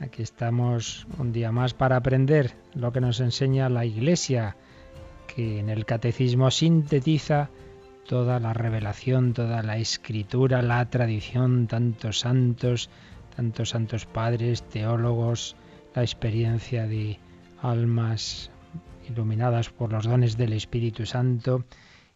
Aquí estamos un día más para aprender lo que nos enseña la Iglesia, que en el catecismo sintetiza toda la revelación, toda la escritura, la tradición, tantos santos, tantos santos padres, teólogos, la experiencia de almas iluminadas por los dones del Espíritu Santo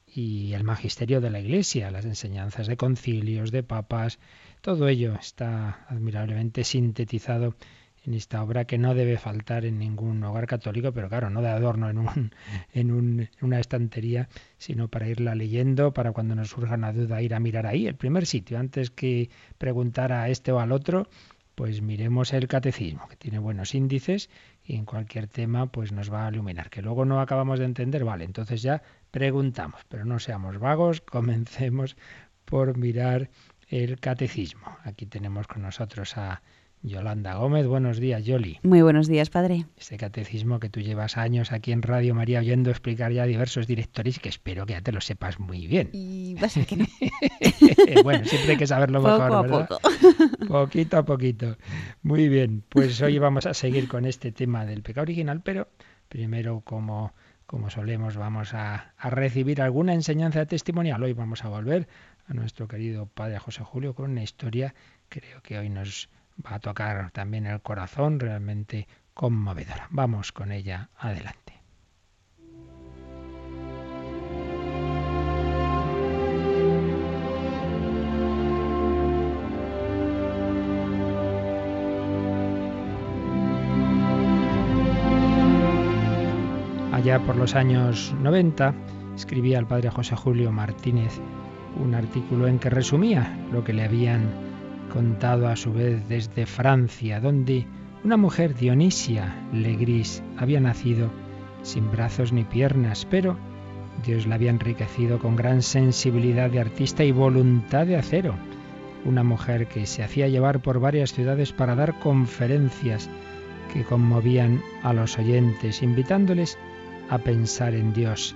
y el magisterio de la Iglesia, las enseñanzas de concilios, de papas, todo ello está admirablemente sintetizado en esta obra que no debe faltar en ningún hogar católico, pero claro, no de adorno en, un, en, una estantería, sino para irla leyendo, para cuando nos surja una duda ir a mirar ahí, el primer sitio, antes que preguntar a este o al otro, pues miremos el catecismo, que tiene buenos índices y en cualquier tema pues nos va a iluminar. Que luego no acabamos de entender, vale, entonces ya preguntamos, pero no seamos vagos, comencemos por mirar el catecismo. Aquí tenemos con nosotros a Yolanda Gómez. Buenos días, Yoli. Muy buenos días, padre. Este catecismo que tú llevas años aquí en Radio María oyendo explicar ya diversos directores que espero que ya te lo sepas muy bien. Y va a ser que no. bueno, siempre hay que saberlo mejor, poco a Poco. Poquito a poquito. Muy bien, pues hoy vamos a seguir con este tema del pecado original, pero primero como como solemos, vamos a, a recibir alguna enseñanza testimonial. Hoy vamos a volver a nuestro querido padre José Julio con una historia, creo que hoy nos va a tocar también el corazón, realmente conmovedora. Vamos con ella adelante. Allá por los años 90 escribía el padre José Julio Martínez un artículo en que resumía lo que le habían contado a su vez desde Francia, donde una mujer Dionisia Legris había nacido sin brazos ni piernas, pero Dios la había enriquecido con gran sensibilidad de artista y voluntad de acero. Una mujer que se hacía llevar por varias ciudades para dar conferencias que conmovían a los oyentes, invitándoles a pensar en Dios.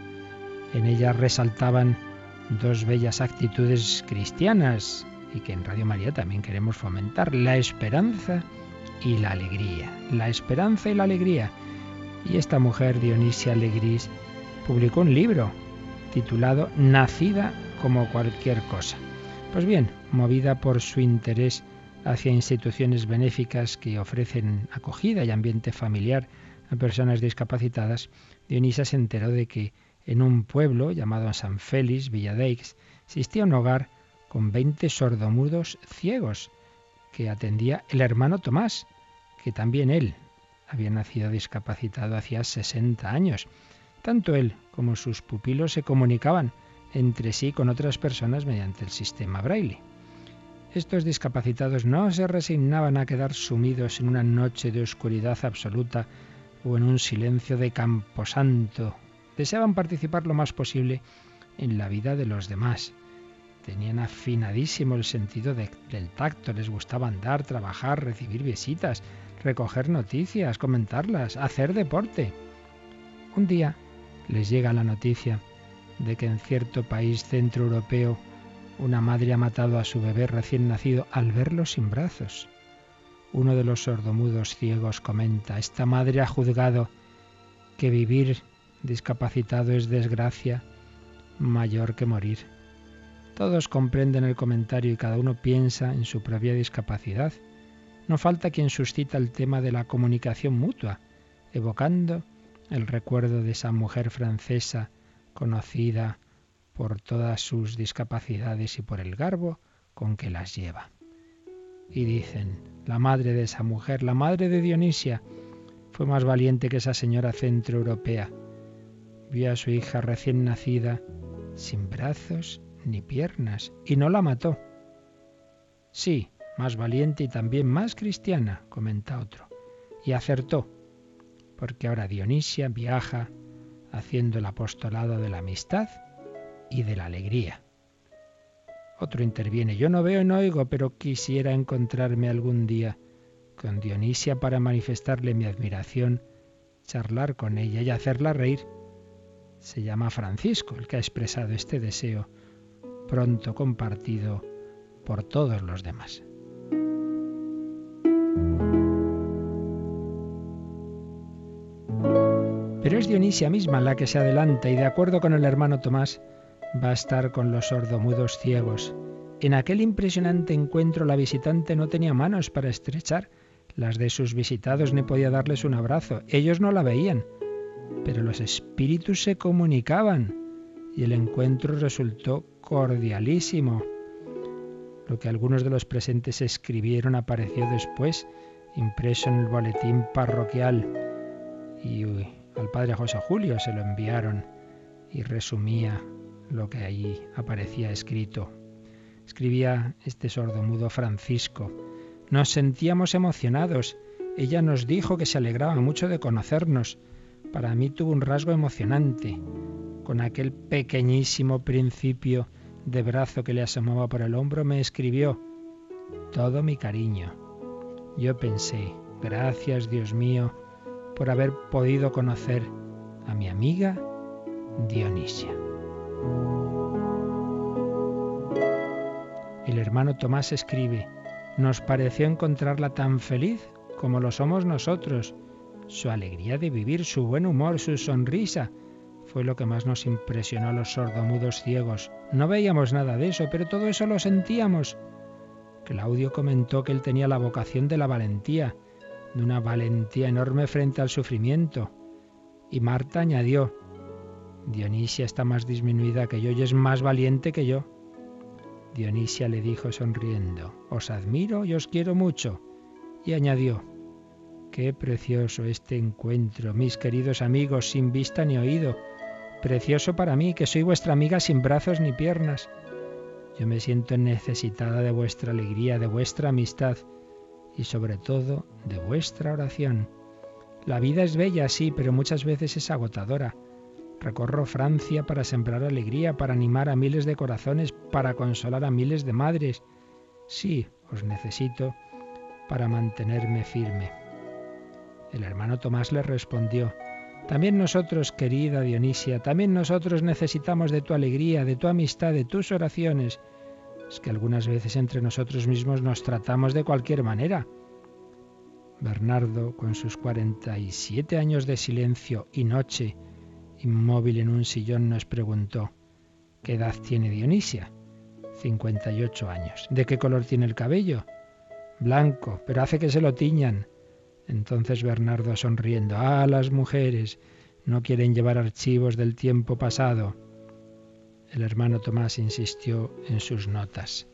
En ella resaltaban dos bellas actitudes cristianas y que en Radio María también queremos fomentar, la esperanza y la alegría. La esperanza y la alegría. Y esta mujer, Dionisia Alegris, publicó un libro titulado Nacida como cualquier cosa. Pues bien, movida por su interés hacia instituciones benéficas que ofrecen acogida y ambiente familiar a personas discapacitadas, Dionisia se enteró de que en un pueblo llamado San Félix, Villadeix, existía un hogar con 20 sordomudos ciegos que atendía el hermano Tomás, que también él había nacido discapacitado hacía 60 años. Tanto él como sus pupilos se comunicaban entre sí con otras personas mediante el sistema braille. Estos discapacitados no se resignaban a quedar sumidos en una noche de oscuridad absoluta o en un silencio de camposanto deseaban participar lo más posible en la vida de los demás. Tenían afinadísimo el sentido del tacto, les gustaba andar, trabajar, recibir visitas, recoger noticias, comentarlas, hacer deporte. Un día les llega la noticia de que en cierto país centroeuropeo una madre ha matado a su bebé recién nacido al verlo sin brazos. Uno de los sordomudos ciegos comenta, esta madre ha juzgado que vivir discapacitado es desgracia mayor que morir. Todos comprenden el comentario y cada uno piensa en su propia discapacidad. No falta quien suscita el tema de la comunicación mutua, evocando el recuerdo de esa mujer francesa conocida por todas sus discapacidades y por el garbo con que las lleva. Y dicen, la madre de esa mujer, la madre de Dionisia, fue más valiente que esa señora centroeuropea vio a su hija recién nacida sin brazos ni piernas y no la mató. Sí, más valiente y también más cristiana, comenta otro. Y acertó. porque ahora Dionisia viaja haciendo el apostolado de la amistad y de la alegría. Otro interviene, yo no veo y no oigo, pero quisiera encontrarme algún día con Dionisia para manifestarle mi admiración, charlar con ella y hacerla reír. Se llama Francisco el que ha expresado este deseo, pronto compartido por todos los demás. Pero es Dionisia misma la que se adelanta y de acuerdo con el hermano Tomás va a estar con los sordomudos ciegos. En aquel impresionante encuentro la visitante no tenía manos para estrechar las de sus visitados ni podía darles un abrazo. Ellos no la veían, pero los espíritus se comunicaban y el encuentro resultó cordialísimo. Lo que algunos de los presentes escribieron apareció después, impreso en el boletín parroquial. Y al padre José Julio se lo enviaron y resumía lo que ahí aparecía escrito. Escribía este sordomudo Francisco. Nos sentíamos emocionados. Ella nos dijo que se alegraba mucho de conocernos. Para mí tuvo un rasgo emocionante. Con aquel pequeñísimo principio de brazo que le asomaba por el hombro, me escribió todo mi cariño. Yo pensé, gracias Dios mío por haber podido conocer a mi amiga Dionisia. El hermano Tomás escribe, nos pareció encontrarla tan feliz como lo somos nosotros. Su alegría de vivir, su buen humor, su sonrisa, fue lo que más nos impresionó a los sordomudos ciegos. No veíamos nada de eso, pero todo eso lo sentíamos. Claudio comentó que él tenía la vocación de la valentía, de una valentía enorme frente al sufrimiento. Y Marta añadió, Dionisia está más disminuida que yo y es más valiente que yo. Dionisia le dijo sonriendo, Os admiro y os quiero mucho. Y añadió, Qué precioso este encuentro, mis queridos amigos, sin vista ni oído. Precioso para mí, que soy vuestra amiga sin brazos ni piernas. Yo me siento necesitada de vuestra alegría, de vuestra amistad y sobre todo de vuestra oración. La vida es bella, sí, pero muchas veces es agotadora. Recorro Francia para sembrar alegría, para animar a miles de corazones, para consolar a miles de madres. Sí, os necesito para mantenerme firme. El hermano Tomás le respondió, también nosotros, querida Dionisia, también nosotros necesitamos de tu alegría, de tu amistad, de tus oraciones es que algunas veces entre nosotros mismos nos tratamos de cualquier manera. Bernardo, con sus 47 años de silencio y noche, inmóvil en un sillón, nos preguntó, ¿qué edad tiene Dionisia? 58 años. ¿De qué color tiene el cabello? Blanco, pero hace que se lo tiñan. Entonces Bernardo sonriendo, ah, las mujeres no quieren llevar archivos del tiempo pasado. El hermano Tomás insistió en sus notas.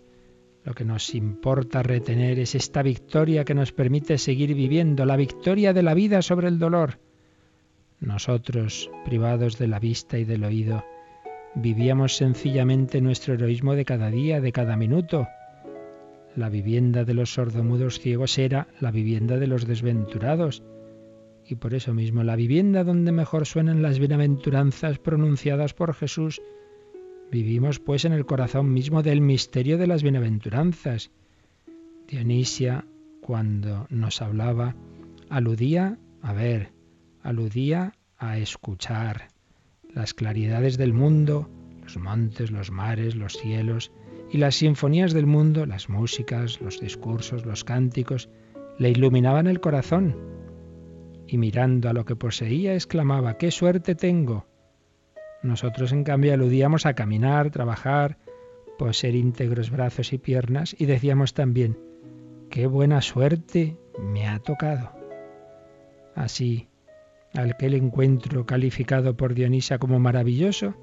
Lo que nos importa retener es esta victoria que nos permite seguir viviendo, la victoria de la vida sobre el dolor. Nosotros, privados de la vista y del oído, vivíamos sencillamente nuestro heroísmo de cada día, de cada minuto. La vivienda de los sordomudos ciegos era la vivienda de los desventurados. Y por eso mismo la vivienda donde mejor suenan las bienaventuranzas pronunciadas por Jesús Vivimos pues en el corazón mismo del misterio de las bienaventuranzas. Dionisia, cuando nos hablaba, aludía a ver, aludía a escuchar las claridades del mundo, los montes, los mares, los cielos y las sinfonías del mundo, las músicas, los discursos, los cánticos, le iluminaban el corazón. Y mirando a lo que poseía, exclamaba, ¡qué suerte tengo! Nosotros, en cambio, aludíamos a caminar, trabajar, poseer íntegros brazos y piernas y decíamos también, qué buena suerte me ha tocado. Así, aquel encuentro calificado por Dionisa como maravilloso,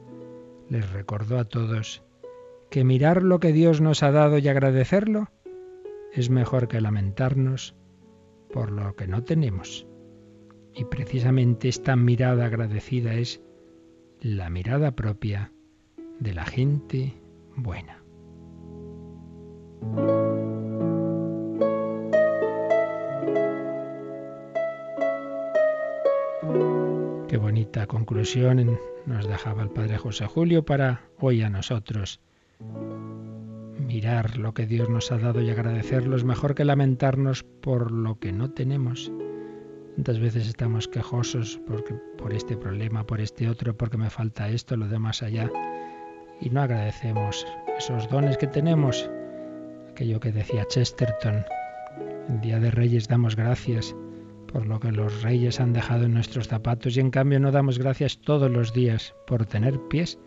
les recordó a todos que mirar lo que Dios nos ha dado y agradecerlo es mejor que lamentarnos por lo que no tenemos. Y precisamente esta mirada agradecida es la mirada propia de la gente buena. esa conclusión nos dejaba el Padre José Julio para hoy a nosotros. Mirar lo que Dios nos ha dado y agradecerlo es mejor que lamentarnos por lo que no tenemos. ¿Cuántas veces estamos quejosos porque, por este problema, por este otro, porque me falta esto, lo demás allá? Y no agradecemos esos dones que tenemos. Aquello que decía Chesterton, el Día de Reyes damos gracias por lo que los reyes han dejado en nuestros zapatos y en cambio no damos gracias todos los días por tener pies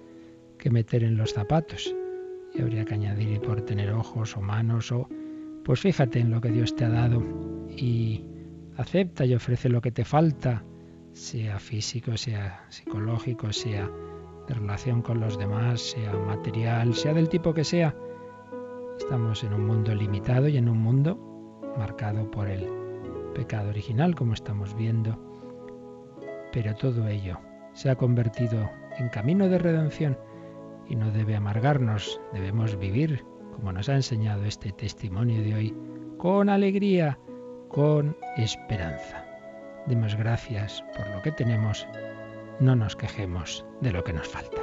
que meter en los zapatos. Y habría que añadir por tener ojos o manos o... Pues fíjate en lo que Dios te ha dado y acepta y ofrece lo que te falta, sea físico, sea psicológico, sea de relación con los demás, sea material, sea del tipo que sea. Estamos en un mundo limitado y en un mundo marcado por el pecado original, como estamos viendo. Pero todo ello se ha convertido en camino de redención y no debe amargarnos, debemos vivir, como nos ha enseñado este testimonio de hoy, con alegría, con esperanza. Demos gracias por lo que tenemos, no nos quejemos de lo que nos falta.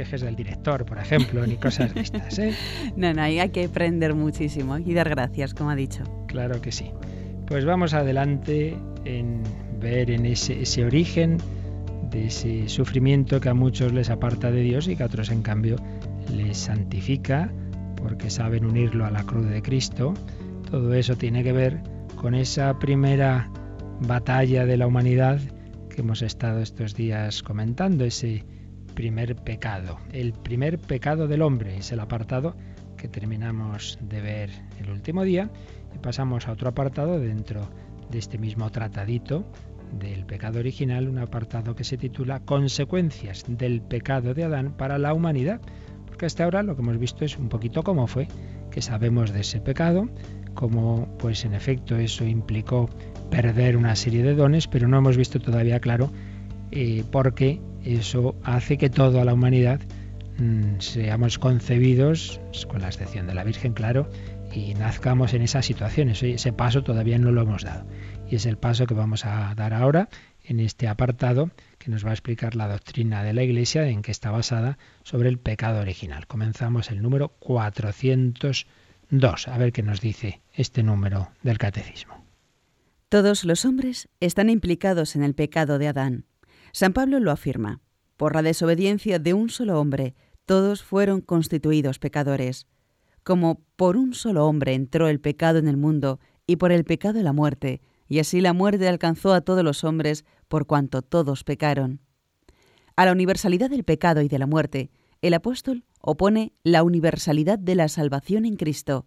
Quejes del director, por ejemplo, ni cosas de estas. ¿eh? no, no, hay que aprender muchísimo y dar gracias, como ha dicho. Claro que sí. Pues vamos adelante en ver en ese, ese origen de ese sufrimiento que a muchos les aparta de Dios y que a otros en cambio les santifica porque saben unirlo a la cruz de Cristo. Todo eso tiene que ver con esa primera batalla de la humanidad que hemos estado estos días comentando, ese primer pecado. El primer pecado del hombre es el apartado que terminamos de ver el último día y pasamos a otro apartado dentro de este mismo tratadito del pecado original, un apartado que se titula Consecuencias del pecado de Adán para la humanidad. Porque hasta ahora lo que hemos visto es un poquito cómo fue, que sabemos de ese pecado, cómo pues en efecto eso implicó perder una serie de dones, pero no hemos visto todavía claro eh, por qué eso hace que toda la humanidad mm, seamos concebidos, con la excepción de la Virgen, claro, y nazcamos en esa situación. ese paso todavía no lo hemos dado. Y es el paso que vamos a dar ahora en este apartado que nos va a explicar la doctrina de la Iglesia en que está basada sobre el pecado original. Comenzamos el número 402. A ver qué nos dice este número del catecismo. Todos los hombres están implicados en el pecado de Adán. San Pablo lo afirma. Por la desobediencia de un solo hombre, todos fueron constituidos pecadores. Como por un solo hombre entró el pecado en el mundo, y por el pecado la muerte, y así la muerte alcanzó a todos los hombres, por cuanto todos pecaron. A la universalidad del pecado y de la muerte, el apóstol opone la universalidad de la salvación en Cristo.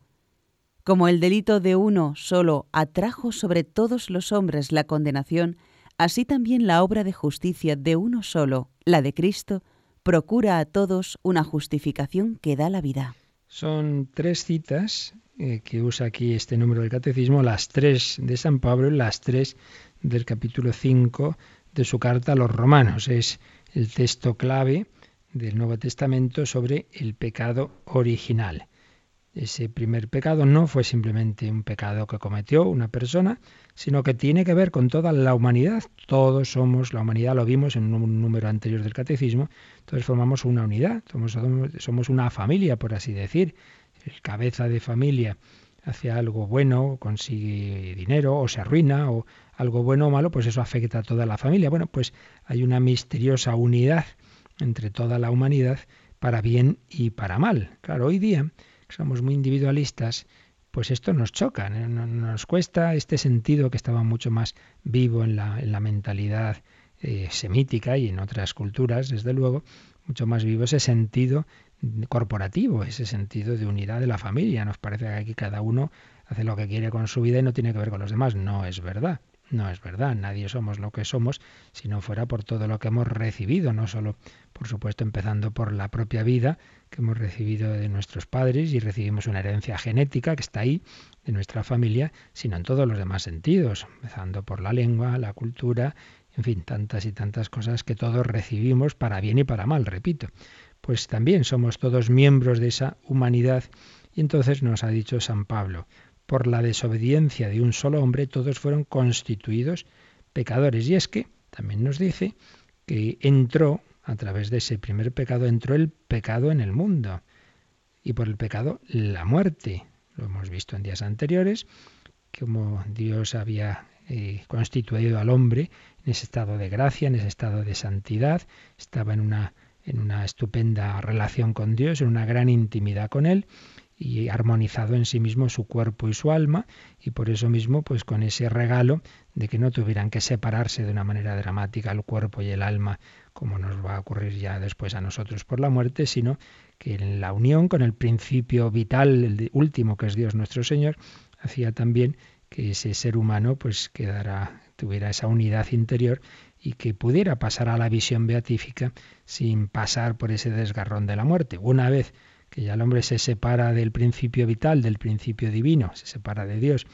Como el delito de uno solo atrajo sobre todos los hombres la condenación, Así también la obra de justicia de uno solo, la de Cristo, procura a todos una justificación que da la vida. Son tres citas eh, que usa aquí este número del catecismo, las tres de San Pablo y las tres del capítulo 5 de su carta a los romanos. Es el texto clave del Nuevo Testamento sobre el pecado original. Ese primer pecado no fue simplemente un pecado que cometió una persona, sino que tiene que ver con toda la humanidad. Todos somos, la humanidad lo vimos en un número anterior del catecismo, entonces formamos una unidad, somos, somos una familia, por así decir. El cabeza de familia hace algo bueno, consigue dinero o se arruina o algo bueno o malo, pues eso afecta a toda la familia. Bueno, pues hay una misteriosa unidad entre toda la humanidad para bien y para mal. Claro, hoy día somos muy individualistas, pues esto nos choca, nos cuesta este sentido que estaba mucho más vivo en la, mentalidad eh, semítica y en otras culturas, desde luego, mucho más vivo ese sentido corporativo, ese sentido de unidad de la familia. Nos parece que aquí cada uno hace lo que quiere con su vida y no tiene que ver con los demás. No es verdad. No es verdad, nadie somos lo que somos si no fuera por todo lo que hemos recibido, no solo, por supuesto, empezando por la propia vida que hemos recibido de nuestros padres y recibimos una herencia genética que está ahí, de nuestra familia, sino en todos los demás sentidos, empezando por la lengua, la cultura, en fin, tantas y tantas cosas que todos recibimos para bien y para mal, repito. Pues también somos todos miembros de esa humanidad y entonces nos ha dicho San Pablo, por la desobediencia de un solo hombre, todos fueron constituidos pecadores. Y es que también nos dice que entró, a través de ese primer pecado, entró el pecado en el mundo. Y por el pecado, la muerte. Lo hemos visto en días anteriores, como Dios había eh, constituido al hombre en ese estado de gracia, en ese estado de santidad, estaba en una, en una estupenda relación con Dios, en una gran intimidad con Él, y armonizado en sí mismo su cuerpo y su alma y por eso mismo pues con ese regalo de que no tuvieran que separarse de una manera dramática el cuerpo y el alma como nos va a ocurrir ya después a nosotros por la muerte, sino que en la unión con el principio vital, el último que es Dios nuestro Señor, hacía también que ese ser humano pues quedara tuviera esa unidad interior y que pudiera pasar a la visión beatífica sin pasar por ese desgarrón de la muerte. Una vez que ya el hombre se separa del principio vital, del principio divino, se separa de Dios.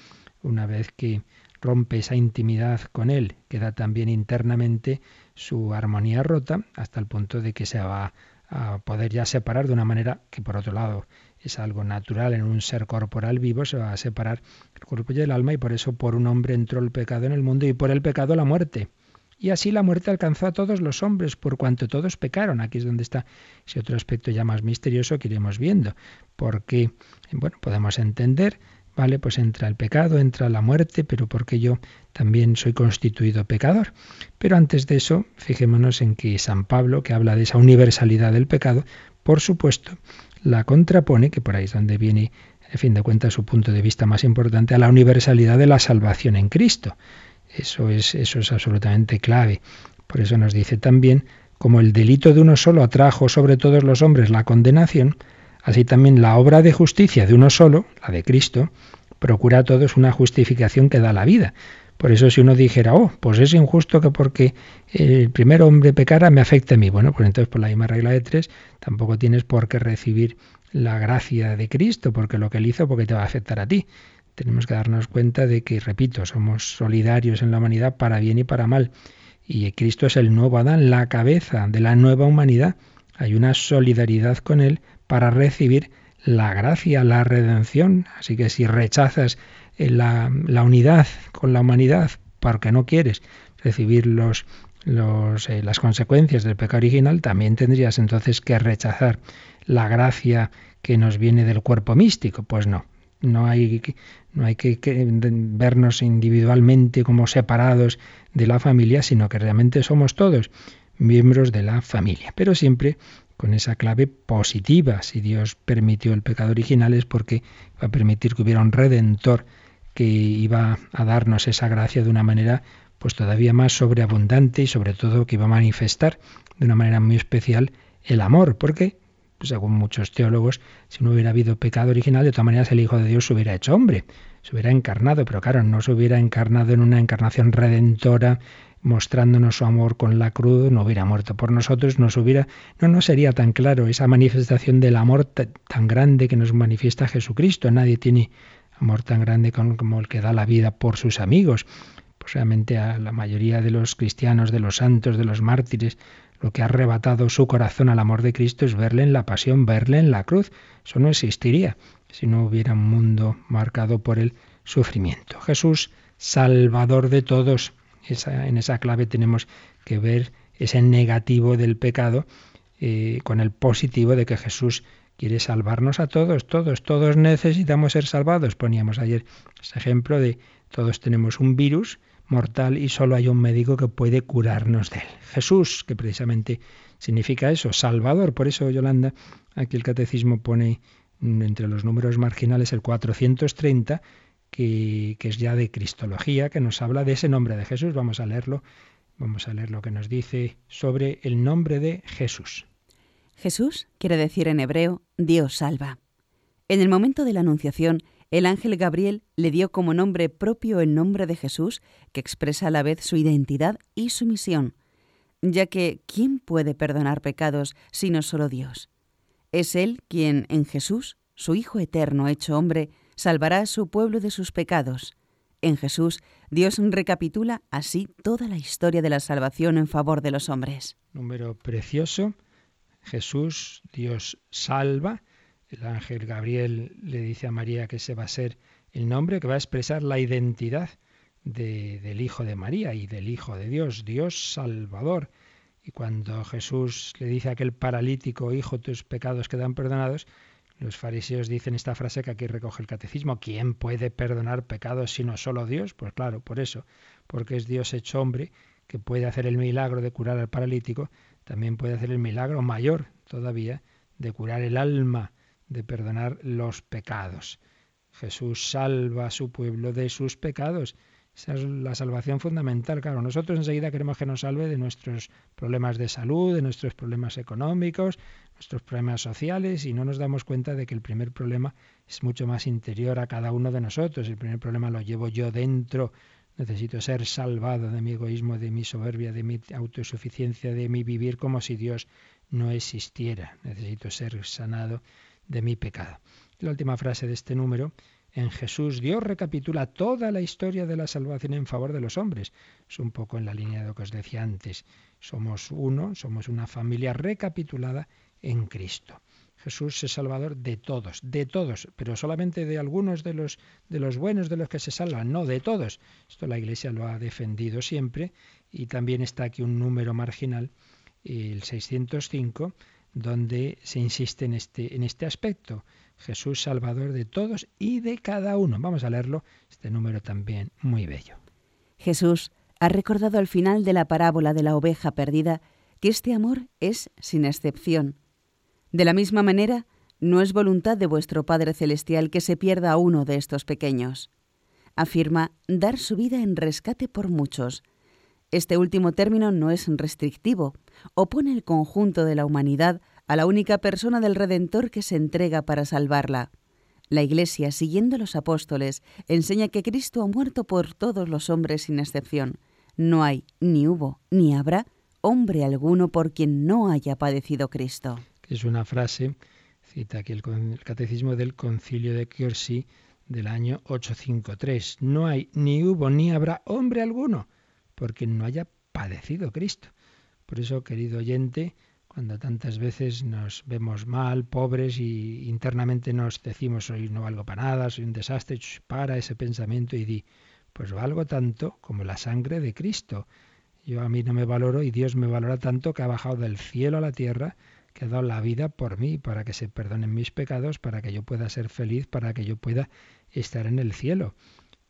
Una vez que rompe esa intimidad con Él, queda también internamente su armonía rota hasta el punto de que se va a poder ya separar de una manera que por otro lado es algo natural en un ser corporal vivo, se va a separar el cuerpo y el alma y por eso por un hombre entró el pecado en el mundo y por el pecado la muerte. Y así la muerte alcanzó a todos los hombres, por cuanto todos pecaron. Aquí es donde está ese otro aspecto ya más misterioso que iremos viendo. Porque, bueno, podemos entender, ¿vale? Pues entra el pecado, entra la muerte, pero porque yo también soy constituido pecador. Pero antes de eso, fijémonos en que San Pablo, que habla de esa universalidad del pecado, por supuesto, la contrapone, que por ahí es donde viene, en fin de cuentas, su punto de vista más importante, a la universalidad de la salvación en Cristo. Eso es, eso es absolutamente clave. Por eso nos dice también, como el delito de uno solo atrajo sobre todos los hombres la condenación, así también la obra de justicia de uno solo, la de Cristo, procura a todos una justificación que da la vida. Por eso si uno dijera, oh, pues es injusto que porque el primer hombre pecara me afecte a mí. Bueno, pues entonces por la misma regla de tres tampoco tienes por qué recibir la gracia de Cristo, porque lo que él hizo, porque te va a afectar a ti. Tenemos que darnos cuenta de que, repito, somos solidarios en la humanidad para bien y para mal. Y Cristo es el nuevo Adán, la cabeza de la nueva humanidad. Hay una solidaridad con Él para recibir la gracia, la redención. Así que si rechazas eh, la, la unidad con la humanidad porque no quieres recibir los, los, eh, las consecuencias del pecado original, también tendrías entonces que rechazar la gracia que nos viene del cuerpo místico. Pues no, no hay, no hay que, vernos individualmente como separados de la familia, sino que realmente somos todos miembros de la familia, pero siempre con esa clave positiva. Si Dios permitió el pecado original es porque va a permitir que hubiera un redentor que iba a darnos esa gracia de una manera pues todavía más sobreabundante y sobre todo que iba a manifestar de una manera muy especial el amor, porque según muchos teólogos, si no hubiera habido pecado original, de todas maneras el Hijo de Dios se hubiera hecho hombre, se hubiera encarnado, pero claro, no se hubiera encarnado en una encarnación redentora, mostrándonos su amor con la cruz, no hubiera muerto por nosotros, nos hubiera, no nos sería tan claro esa manifestación del amor tan grande que nos manifiesta Jesucristo. Nadie tiene amor tan grande como el que da la vida por sus amigos. Pues realmente a la mayoría de los cristianos, de los santos, de los mártires, lo que ha arrebatado su corazón al amor de Cristo es verle en la pasión, verle en la cruz. Eso no existiría si no hubiera un mundo marcado por el sufrimiento. Jesús, Salvador de todos. En esa clave tenemos que ver ese negativo del pecado eh, con el positivo de que Jesús quiere salvarnos a todos, todos, todos necesitamos ser salvados. Poníamos ayer ese ejemplo de todos tenemos un virus mortal y solo hay un médico que puede curarnos de él. Jesús, que precisamente significa eso, Salvador. Por eso, Yolanda, aquí el catecismo pone entre los números marginales el 430, que, es ya de Cristología, que nos habla de ese nombre de Jesús. Vamos a leerlo. Vamos a leer lo que nos dice sobre el nombre de Jesús. Jesús quiere decir en hebreo Dios salva. En el momento de la Anunciación, el ángel Gabriel le dio como nombre propio el nombre de Jesús, que expresa a la vez su identidad y su misión, ya que ¿quién puede perdonar pecados sino solo Dios? Es Él quien, en Jesús, su Hijo eterno hecho hombre, salvará a su pueblo de sus pecados. En Jesús, Dios recapitula así toda la historia de la salvación en favor de los hombres. Número precioso. Jesús, Dios salva. El ángel Gabriel le dice a María que ese va a ser el nombre que va a expresar la identidad del Hijo de María y del Hijo de Dios, Dios Salvador. Y cuando Jesús le dice a aquel paralítico, Hijo, tus pecados quedan perdonados, los fariseos dicen esta frase que aquí recoge el catecismo, ¿quién puede perdonar pecados sino solo Dios? Pues claro, por eso, porque es Dios hecho hombre que puede hacer el milagro de curar al paralítico, también puede hacer el milagro mayor todavía de curar el alma, de perdonar los pecados. Jesús salva a su pueblo de sus pecados esa es la salvación fundamental. Claro, nosotros enseguida queremos que nos salve de nuestros problemas de salud, de nuestros problemas económicos, nuestros problemas sociales, y no nos damos cuenta de que el primer problema es mucho más interior a cada uno de nosotros. El primer problema lo llevo yo dentro. Necesito ser salvado de mi egoísmo, de mi soberbia, de mi autosuficiencia, de mi vivir como si Dios no existiera. Necesito ser sanado de mi pecado. La última frase de este número en Jesús Dios recapitula toda la historia de la salvación en favor de los hombres. Es un poco en la línea de lo que os decía antes. Somos uno, somos una familia recapitulada en Cristo. Jesús es salvador de todos, de todos, pero solamente de algunos de los de los buenos de los que se salvan, no de todos. Esto la Iglesia lo ha defendido siempre y también está aquí un número marginal, el 605, donde se insiste en este en este aspecto. Jesús Salvador de todos y de cada uno. Vamos a leerlo, este número también muy bello. Jesús ha recordado al final de la parábola de la oveja perdida que este amor es sin excepción. De la misma manera, no es voluntad de vuestro Padre Celestial que se pierda uno de estos pequeños. Afirma dar su vida en rescate por muchos. Este último término no es restrictivo, opone el conjunto de la humanidad a la única persona del Redentor que se entrega para salvarla. La Iglesia, siguiendo los apóstoles, enseña que Cristo ha muerto por todos los hombres sin excepción. No hay, ni hubo, ni habrá hombre alguno por quien no haya padecido Cristo. Es una frase, cita aquí el, Catecismo del Concilio de Kiersey del año 853. No hay, ni hubo, ni habrá hombre alguno por quien no haya padecido Cristo. Por eso, querido oyente, cuando tantas veces nos vemos mal, pobres y internamente nos decimos soy no valgo para nada, soy un desastre, para ese pensamiento y di, pues valgo tanto como la sangre de Cristo. Yo a mí no me valoro y Dios me valora tanto que ha bajado del cielo a la tierra, que ha dado la vida por mí, para que se perdonen mis pecados, para que yo pueda ser feliz, para que yo pueda estar en el cielo.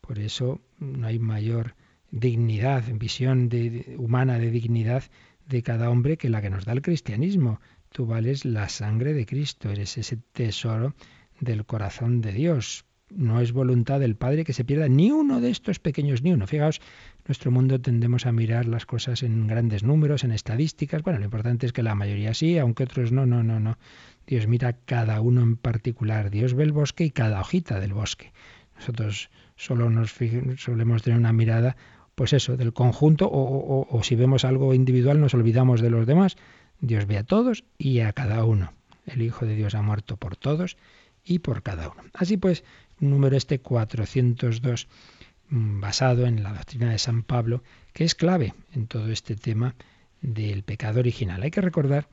Por eso no hay mayor dignidad, visión de, humana de dignidad de cada hombre que la que nos da el cristianismo. Tú vales la sangre de Cristo, eres ese tesoro del corazón de Dios. No es voluntad del Padre que se pierda ni uno de estos pequeños, ni uno. Fijaos, nuestro mundo tendemos a mirar las cosas en grandes números, en estadísticas. Bueno, lo importante es que la mayoría sí, aunque otros no, no, no, no. Dios mira cada uno en particular. Dios ve el bosque y cada hojita del bosque. Nosotros solo nos solemos tener una mirada pues eso, del conjunto, o, si vemos algo individual nos olvidamos de los demás. Dios ve a todos y a cada uno. El Hijo de Dios ha muerto por todos y por cada uno. Así pues, número este 402, mm, basado en la doctrina de San Pablo, que es clave en todo este tema del pecado original. Hay que recordar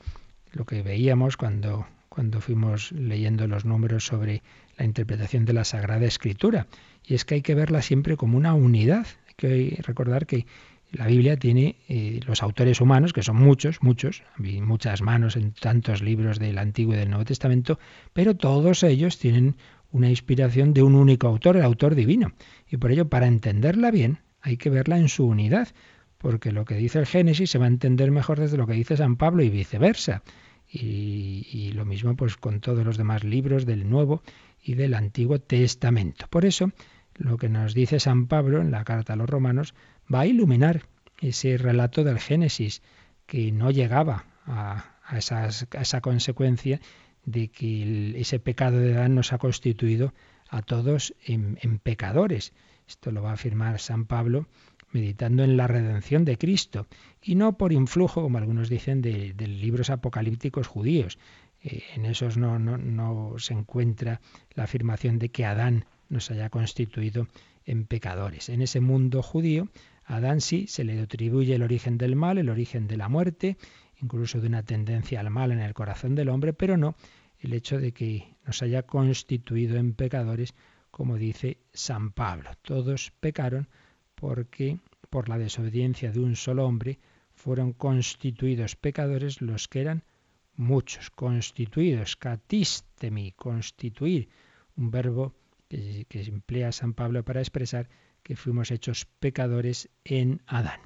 lo que veíamos cuando, cuando fuimos leyendo los números sobre la interpretación de la Sagrada Escritura, y es que hay que verla siempre como una unidad que recordar que la Biblia tiene eh, los autores humanos, que son muchos, muchos, muchas manos en tantos libros del Antiguo y del Nuevo Testamento, pero todos ellos tienen una inspiración de un único autor, el autor divino. Y por ello, para entenderla bien, hay que verla en su unidad, porque lo que dice el Génesis se va a entender mejor desde lo que dice San Pablo y viceversa. Y, y lo mismo pues con todos los demás libros del Nuevo y del Antiguo Testamento. Por eso, lo que nos dice San Pablo en la carta a los romanos va a iluminar ese relato del Génesis que no llegaba a, esa consecuencia de que ese pecado de Adán nos ha constituido a todos en, pecadores. Esto lo va a afirmar San Pablo meditando en la redención de Cristo y no por influjo, como algunos dicen, de, libros apocalípticos judíos. Eh, en esos no, no, no se encuentra la afirmación de que Adán nos haya constituido en pecadores. En ese mundo judío, a Adán sí se le atribuye el origen del mal, el origen de la muerte, incluso de una tendencia al mal en el corazón del hombre, pero no el hecho de que nos haya constituido en pecadores, como dice San Pablo. Todos pecaron porque por la desobediencia de un solo hombre fueron constituidos pecadores los que eran muchos, constituidos, catistemi, constituir, un verbo que, emplea San Pablo para expresar que fuimos hechos pecadores en Adán.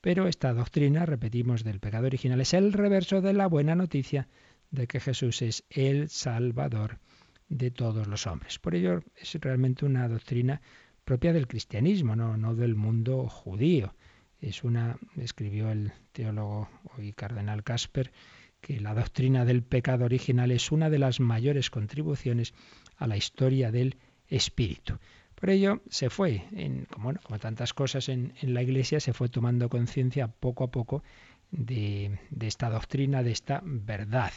Pero esta doctrina, repetimos, del pecado original es el reverso de la buena noticia de que Jesús es el Salvador de todos los hombres. Por ello es realmente una doctrina propia del cristianismo, no, no del mundo judío. Es una, escribió el teólogo y cardenal Casper, que la doctrina del pecado original es una de las mayores contribuciones a la historia del espíritu. Por ello se fue, en, como, tantas cosas en, en la Iglesia, se fue tomando conciencia poco a poco de, esta doctrina, de esta verdad.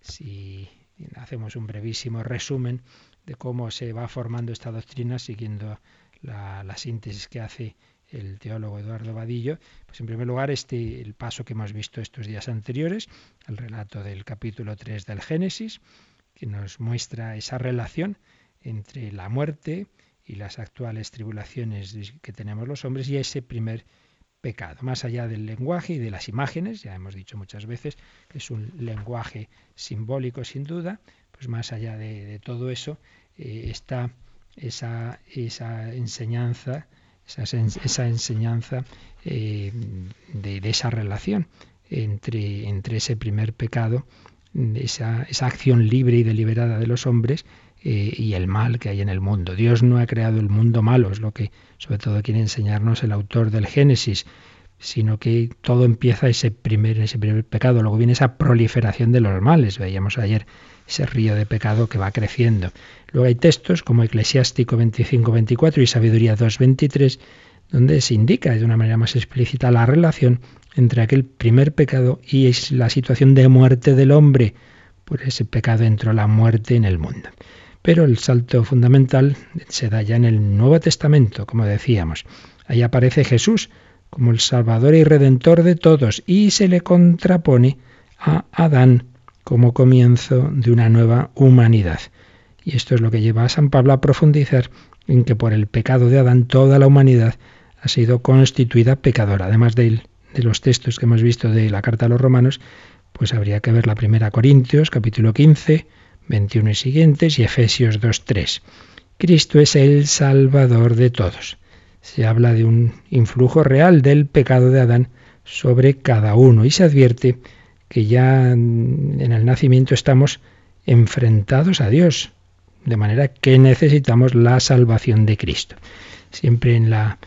Si hacemos un brevísimo resumen de cómo se va formando esta doctrina siguiendo la, síntesis que hace el teólogo Eduardo Vadillo, pues en primer lugar este el paso que hemos visto estos días anteriores, el relato del capítulo 3 del Génesis, que nos muestra esa relación entre la muerte y las actuales tribulaciones que tenemos los hombres y ese primer pecado. Más allá del lenguaje y de las imágenes, ya hemos dicho muchas veces que es un lenguaje simbólico sin duda, pues más allá de, todo eso eh, está esa, esa enseñanza, esa, enseñanza eh, de, esa relación entre, entre ese primer pecado, esa, esa acción libre y deliberada de los hombres eh, y el mal que hay en el mundo. Dios no ha creado el mundo malo, es lo que sobre todo quiere enseñarnos el autor del Génesis, sino que todo empieza ese primer, ese primer pecado, luego viene esa proliferación de los males, veíamos ayer ese río de pecado que va creciendo. Luego hay textos como Eclesiástico 25-24 y Sabiduría 2-23, donde se indica de una manera más explícita la relación entre aquel primer pecado y la situación de muerte del hombre. Por ese pecado entró la muerte en el mundo. Pero el salto fundamental se da ya en el Nuevo Testamento, como decíamos. Ahí aparece Jesús como el Salvador y Redentor de todos y se le contrapone a Adán como comienzo de una nueva humanidad. Y esto es lo que lleva a San Pablo a profundizar en que por el pecado de Adán toda la humanidad ha sido constituida pecadora. Además de, de los textos que hemos visto de la carta a los romanos, pues habría que ver la primera Corintios, capítulo 15, 21 y siguientes y Efesios 2.3. Cristo es el Salvador de todos. Se habla de un influjo real del pecado de Adán sobre cada uno y se advierte que ya en el nacimiento estamos enfrentados a Dios, de manera que necesitamos la salvación de Cristo. Siempre en la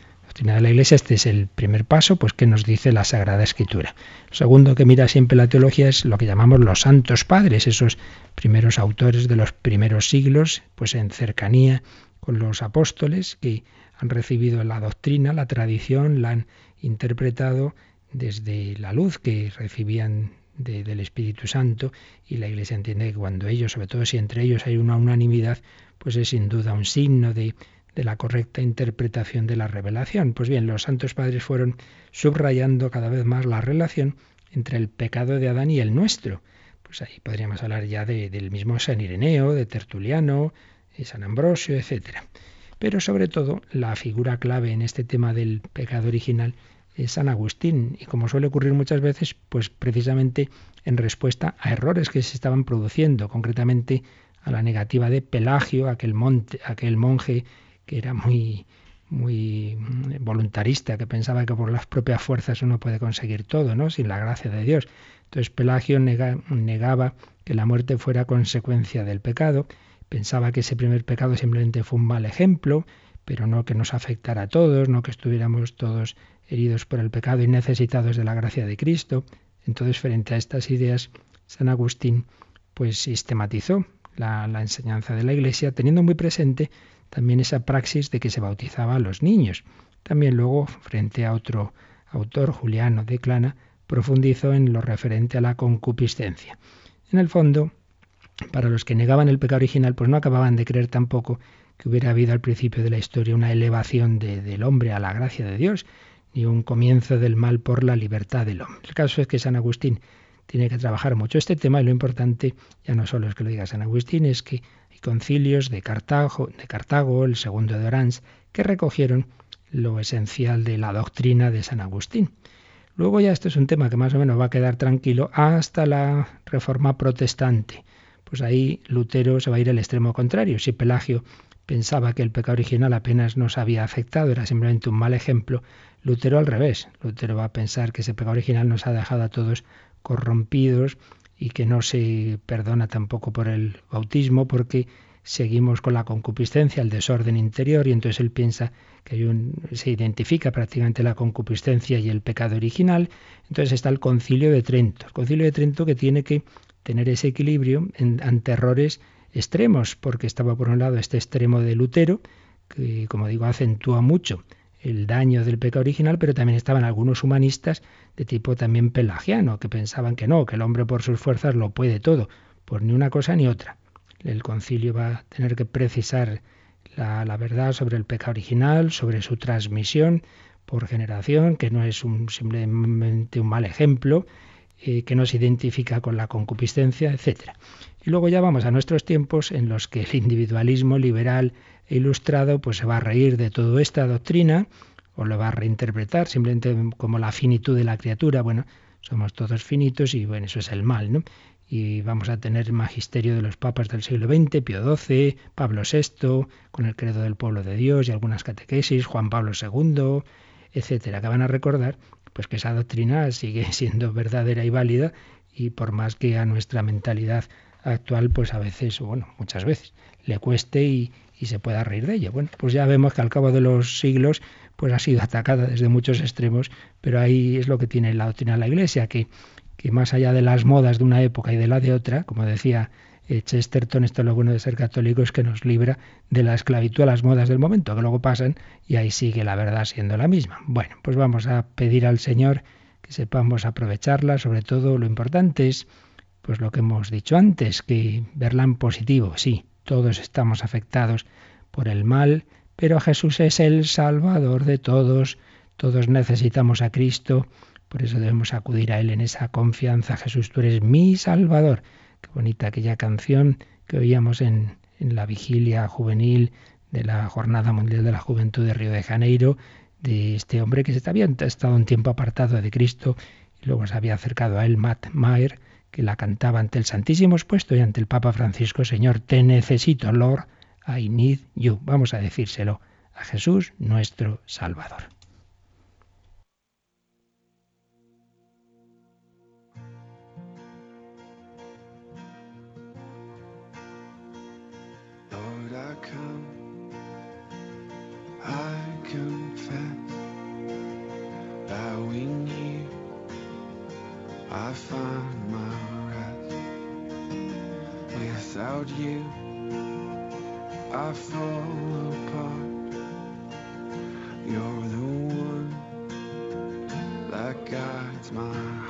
de la Iglesia, este es el primer paso, pues que nos dice la Sagrada Escritura. Lo segundo que mira siempre la teología es lo que llamamos los santos padres, esos primeros autores de los primeros siglos, pues en cercanía con los apóstoles que han recibido la doctrina, la tradición, la han interpretado desde la luz que recibían del Espíritu Santo y la Iglesia entiende que cuando ellos, sobre todo si entre ellos hay una unanimidad, pues es sin duda un signo de de la correcta interpretación de la revelación. Pues bien, los santos padres fueron subrayando cada vez más la relación entre el pecado de Adán y el nuestro. Pues ahí podríamos hablar ya del mismo San Ireneo, de Tertuliano, de San Ambrosio, etc. Pero sobre todo, la figura clave en este tema del pecado original es San Agustín, y como suele ocurrir muchas veces, pues precisamente en respuesta a errores que se estaban produciendo, concretamente a la negativa de Pelagio, aquel, monte, aquel monje que era muy, muy voluntarista, que pensaba que por las propias fuerzas uno puede conseguir todo, ¿no? Sin la gracia de Dios. Entonces Pelagio negaba que la muerte fuera consecuencia del pecado, pensaba que ese primer pecado simplemente fue un mal ejemplo, pero no que nos afectara a todos, no que estuviéramos todos heridos por el pecado y necesitados de la gracia de Cristo. Entonces, frente a estas ideas, San Agustín pues sistematizó la enseñanza de la Iglesia, teniendo muy presente también esa praxis de que se bautizaba a los niños. También luego, frente a otro autor, Juliano de Clana, profundizó en lo referente a la concupiscencia. En el fondo, para los que negaban el pecado original, pues no acababan de creer tampoco que hubiera habido al principio de la historia una elevación del hombre a la gracia de Dios, ni un comienzo del mal por la libertad del hombre. El caso es que San Agustín tiene que trabajar mucho este tema y lo importante ya no solo es que lo diga San Agustín, es que concilios de Cartago, de Cartago el segundo de Orange, que recogieron lo esencial de la doctrina de San Agustín. Luego ya esto es un tema que más o menos va a quedar tranquilo hasta la reforma protestante. Pues ahí Lutero se va a ir al extremo contrario. Si Pelagio pensaba que el pecado original apenas nos había afectado, era simplemente un mal ejemplo, Lutero al revés. Lutero va a pensar que ese pecado original nos ha dejado a todos corrompidos y que no se perdona tampoco por el bautismo porque seguimos con la concupiscencia, el desorden interior, y entonces él piensa que hay un, se identifica prácticamente la concupiscencia y el pecado original. Entonces está el concilio de Trento. El concilio de Trento que tiene que tener ese equilibrio ante errores extremos, porque estaba por un lado este extremo de Lutero, que como digo acentúa mucho el daño del pecado original, pero también estaban algunos humanistas de tipo también pelagiano, que pensaban que no, que el hombre por sus fuerzas lo puede todo, por ni una cosa ni otra. El concilio va a tener que precisar la, verdad sobre el pecado original, sobre su transmisión por generación, que no es un, simplemente un mal ejemplo, eh, que no se identifica con la concupiscencia, etc. Y luego ya vamos a nuestros tiempos en los que el individualismo liberal ilustrado pues se va a reír de toda esta doctrina o lo va a reinterpretar simplemente como la finitud de la criatura. Bueno, somos todos finitos y bueno, eso es el mal, ¿no? Y vamos a tener el magisterio de los papas del siglo XX, Pío XII, Pablo VI, con el credo del pueblo de Dios y algunas catequesis, Juan Pablo II, etcétera, que van a recordar pues que esa doctrina sigue siendo verdadera y válida y por más que a nuestra mentalidad actual pues a veces, bueno, muchas veces le cueste y, y se pueda reír de ella. Bueno, pues ya vemos que al cabo de los siglos pues ha sido atacada desde muchos extremos, pero ahí es lo que tiene la doctrina de la Iglesia, que, que más allá de las modas de una época y de la de otra, como decía eh, Chesterton, esto es lo bueno de ser católico, es que nos libra de la esclavitud a las modas del momento, que luego pasan y ahí sigue la verdad siendo la misma. Bueno, pues vamos a pedir al Señor que sepamos aprovecharla, sobre todo lo importante es pues lo que hemos dicho antes, que verla en positivo, sí, todos estamos afectados por el mal, pero Jesús es el Salvador de todos, todos necesitamos a Cristo, por eso debemos acudir a Él en esa confianza. Jesús, tú eres mi Salvador. Qué bonita aquella canción que oíamos en, la vigilia juvenil de la Jornada Mundial de la Juventud de Río de Janeiro, de este hombre que se había estado un tiempo apartado de Cristo y luego se había acercado a él, Matt Mayer, que la cantaba ante el Santísimo expuesto y ante el Papa Francisco, Señor, te necesito, Lord, I need you. Vamos a decírselo a Jesús, nuestro Salvador. Find my rest. Without you, I fall apart. You're the one that guides my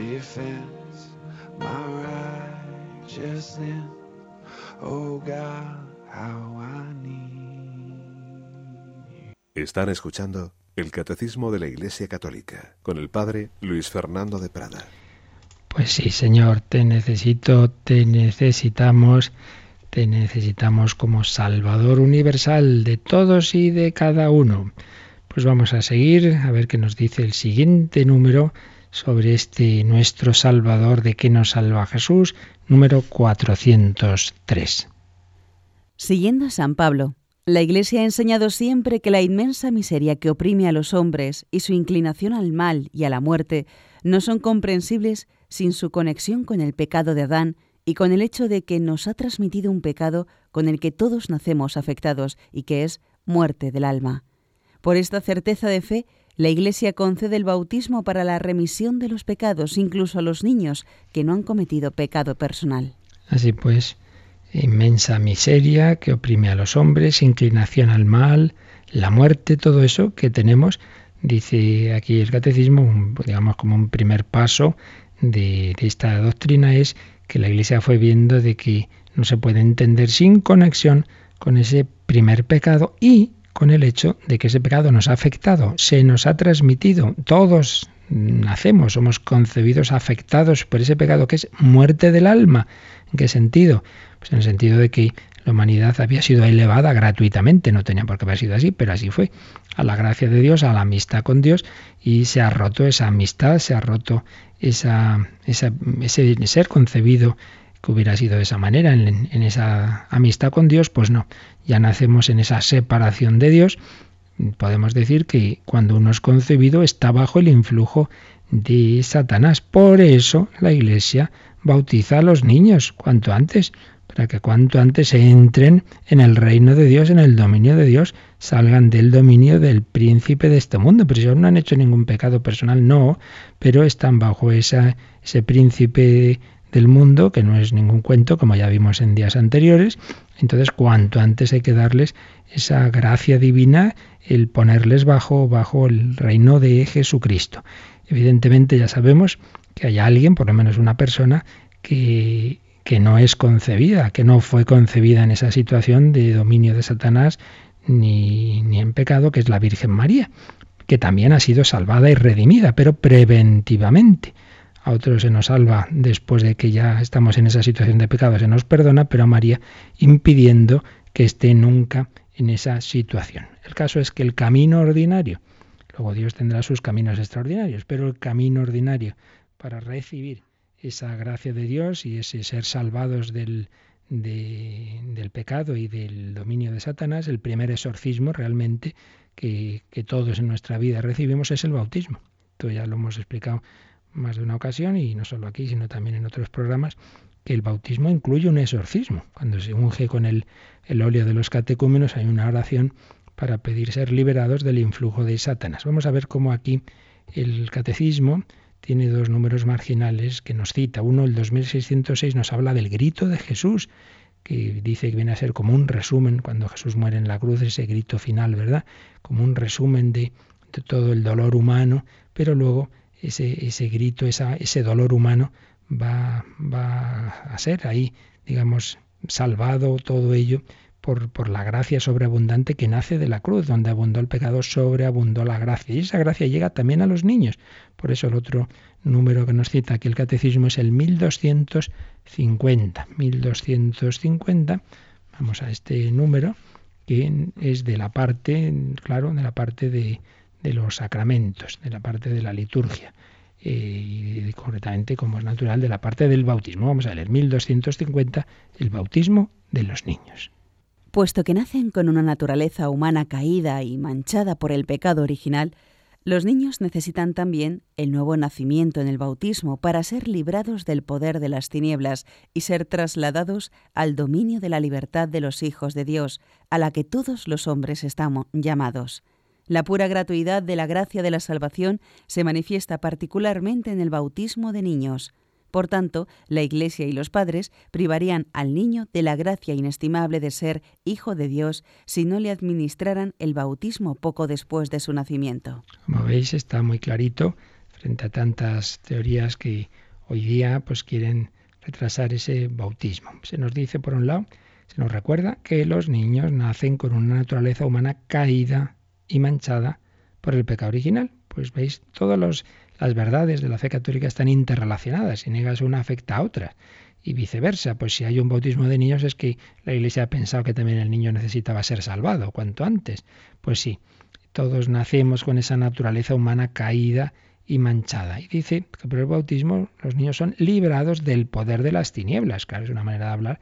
defense, my righteousness. Oh God, how I need you. Están escuchando el Catecismo de la Iglesia Católica con el Padre Luis Fernando de Prada. Pues sí, Señor, te necesito, te necesitamos, te necesitamos como Salvador universal de todos y de cada uno. Pues vamos a seguir a ver qué nos dice el siguiente número sobre este nuestro Salvador, de qué nos salva Jesús, número 403. Siguiendo a San Pablo, la Iglesia ha enseñado siempre que la inmensa miseria que oprime a los hombres y su inclinación al mal y a la muerte no son comprensibles sin su conexión con el pecado de Adán y con el hecho de que nos ha transmitido un pecado con el que todos nacemos afectados y que es muerte del alma. Por esta certeza de fe, la Iglesia concede el bautismo para la remisión de los pecados, incluso a los niños que no han cometido pecado personal. Así pues, inmensa miseria que oprime a los hombres, inclinación al mal, la muerte, todo eso que tenemos, dice aquí el catecismo, digamos como un primer paso de, de esta doctrina es que la Iglesia fue viendo de que no se puede entender sin conexión con ese primer pecado y con el hecho de que ese pecado nos ha afectado, se nos ha transmitido, todos nacemos, somos concebidos afectados por ese pecado que es muerte del alma. ¿En qué sentido? Pues en el sentido de que la humanidad había sido elevada gratuitamente, no tenía por qué haber sido así, pero así fue, a la gracia de Dios, a la amistad con Dios, y se ha roto esa amistad, se ha roto esa, esa- ese ser concebido que hubiera sido de esa manera, en, esa amistad con Dios, pues no, ya nacemos en esa separación de Dios. Podemos decir que cuando uno es concebido está bajo el influjo de Satanás. Por eso la Iglesia bautiza a los niños cuanto antes, para que cuanto antes entren en el reino de Dios, en el dominio de Dios, salgan del dominio del príncipe de este mundo. Pero aún no han hecho ningún pecado personal, no, pero están bajo ese príncipe del mundo, que no es ningún cuento, como ya vimos en días anteriores. Entonces, cuanto antes hay que darles esa gracia divina, el ponerles bajo, bajo el reino de Jesucristo. Evidentemente ya sabemos que hay alguien, por lo menos una persona, que, que no es concebida, que no fue concebida en esa situación de dominio de Satanás ni, ni en pecado, que es la Virgen María, que también ha sido salvada y redimida, pero preventivamente. A otros se nos salva después de que ya estamos en esa situación de pecado, se nos perdona, pero a María impidiendo que esté nunca en esa situación. El caso es que el camino ordinario, luego Dios tendrá sus caminos extraordinarios, pero el camino ordinario para recibir esa gracia de Dios y ese ser salvados del, de- del pecado y del dominio de Satanás, el primer exorcismo realmente que, que todos en nuestra vida recibimos es el bautismo. Esto ya lo hemos explicado más de una ocasión y no solo aquí, sino también en otros programas, que el bautismo incluye un exorcismo. Cuando se unge con el, el óleo de los catecúmenos hay una oración para pedir ser liberados del influjo de Satanás. Vamos a ver cómo aquí el catecismo tiene dos números marginales que nos cita. Uno, el 2606, nos habla del grito de Jesús, que dice que viene a ser como un resumen, cuando Jesús muere en la cruz, ese grito final, ¿verdad? Como un resumen de, de todo el dolor humano, pero luego ese, ese grito, ese dolor humano va, va a ser ahí, digamos, salvado todo ello por, por la gracia sobreabundante que nace de la cruz, donde abundó el pecado, sobreabundó la gracia. Y esa gracia llega también a los niños. Por eso el otro número que nos cita aquí el catecismo es el 1250. 1250, vamos a este número, que es de la parte, claro, de la parte de, de los sacramentos, de la parte de la liturgia. Eh, y concretamente, como es natural, de la parte del bautismo. Vamos a leer 1250, el bautismo de los niños. Puesto que nacen con una naturaleza humana caída y manchada por el pecado original, los niños necesitan también el nuevo nacimiento en el bautismo para ser librados del poder de las tinieblas y ser trasladados al dominio de la libertad de los hijos de Dios, a la que todos los hombres estamos llamados. La pura gratuidad de la gracia de la salvación se manifiesta particularmente en el bautismo de niños. Por tanto, la Iglesia y los padres privarían al niño de la gracia inestimable de ser hijo de Dios si no le administraran el bautismo poco después de su nacimiento. Como veis, está muy clarito frente a tantas teorías que hoy día pues quieren retrasar ese bautismo. Se nos dice por un lado, se nos recuerda que los niños nacen con una naturaleza humana caída y manchada por el pecado original. Pues veis, todas las verdades de la fe católica están interrelacionadas. Si niegas una afecta a otra. Y viceversa, pues si hay un bautismo de niños es que la Iglesia ha pensado que también el niño necesitaba ser salvado cuanto antes. Pues sí, todos nacemos con esa naturaleza humana caída y manchada. Y dice que por el bautismo los niños son librados del poder de las tinieblas. Claro, es una manera de hablar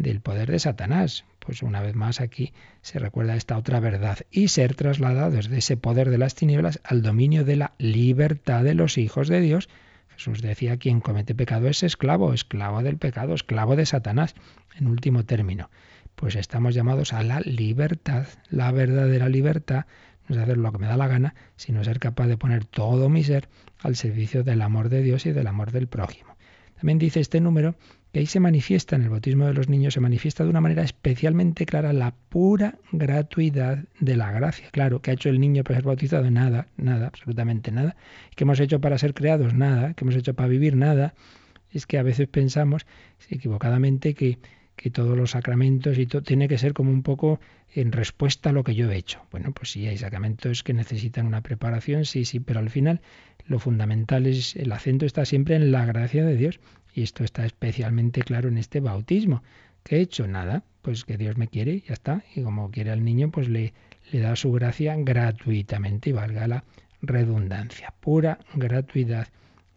del poder de Satanás. Pues una vez más aquí se recuerda esta otra verdad y ser trasladados de ese poder de las tinieblas al dominio de la libertad de los hijos de Dios. Jesús decía, quien comete pecado es esclavo, esclavo del pecado, esclavo de Satanás, en último término. Pues estamos llamados a la libertad, la verdadera libertad, no es hacer lo que me da la gana, sino ser capaz de poner todo mi ser al servicio del amor de Dios y del amor del prójimo. También dice este número y ahí se manifiesta, en el bautismo de los niños, se manifiesta de una manera especialmente clara la pura gratuidad de la gracia. Claro, ¿qué ha hecho el niño para ser bautizado? Nada, nada, absolutamente nada. ¿Qué hemos hecho para ser creados? Nada. ¿Qué hemos hecho para vivir? Nada. Es que a veces pensamos equivocadamente que, que todos los sacramentos y todo tiene que ser como un poco en respuesta a lo que yo he hecho. Bueno, pues sí, hay sacramentos que necesitan una preparación, sí, sí, pero al final lo fundamental es, el acento está siempre en la gracia de Dios. Y esto está especialmente claro en este bautismo. ¿Qué he hecho? Nada, pues que Dios me quiere, ya está. Y como quiere al niño, pues le, le da su gracia gratuitamente y valga la redundancia, pura gratuidad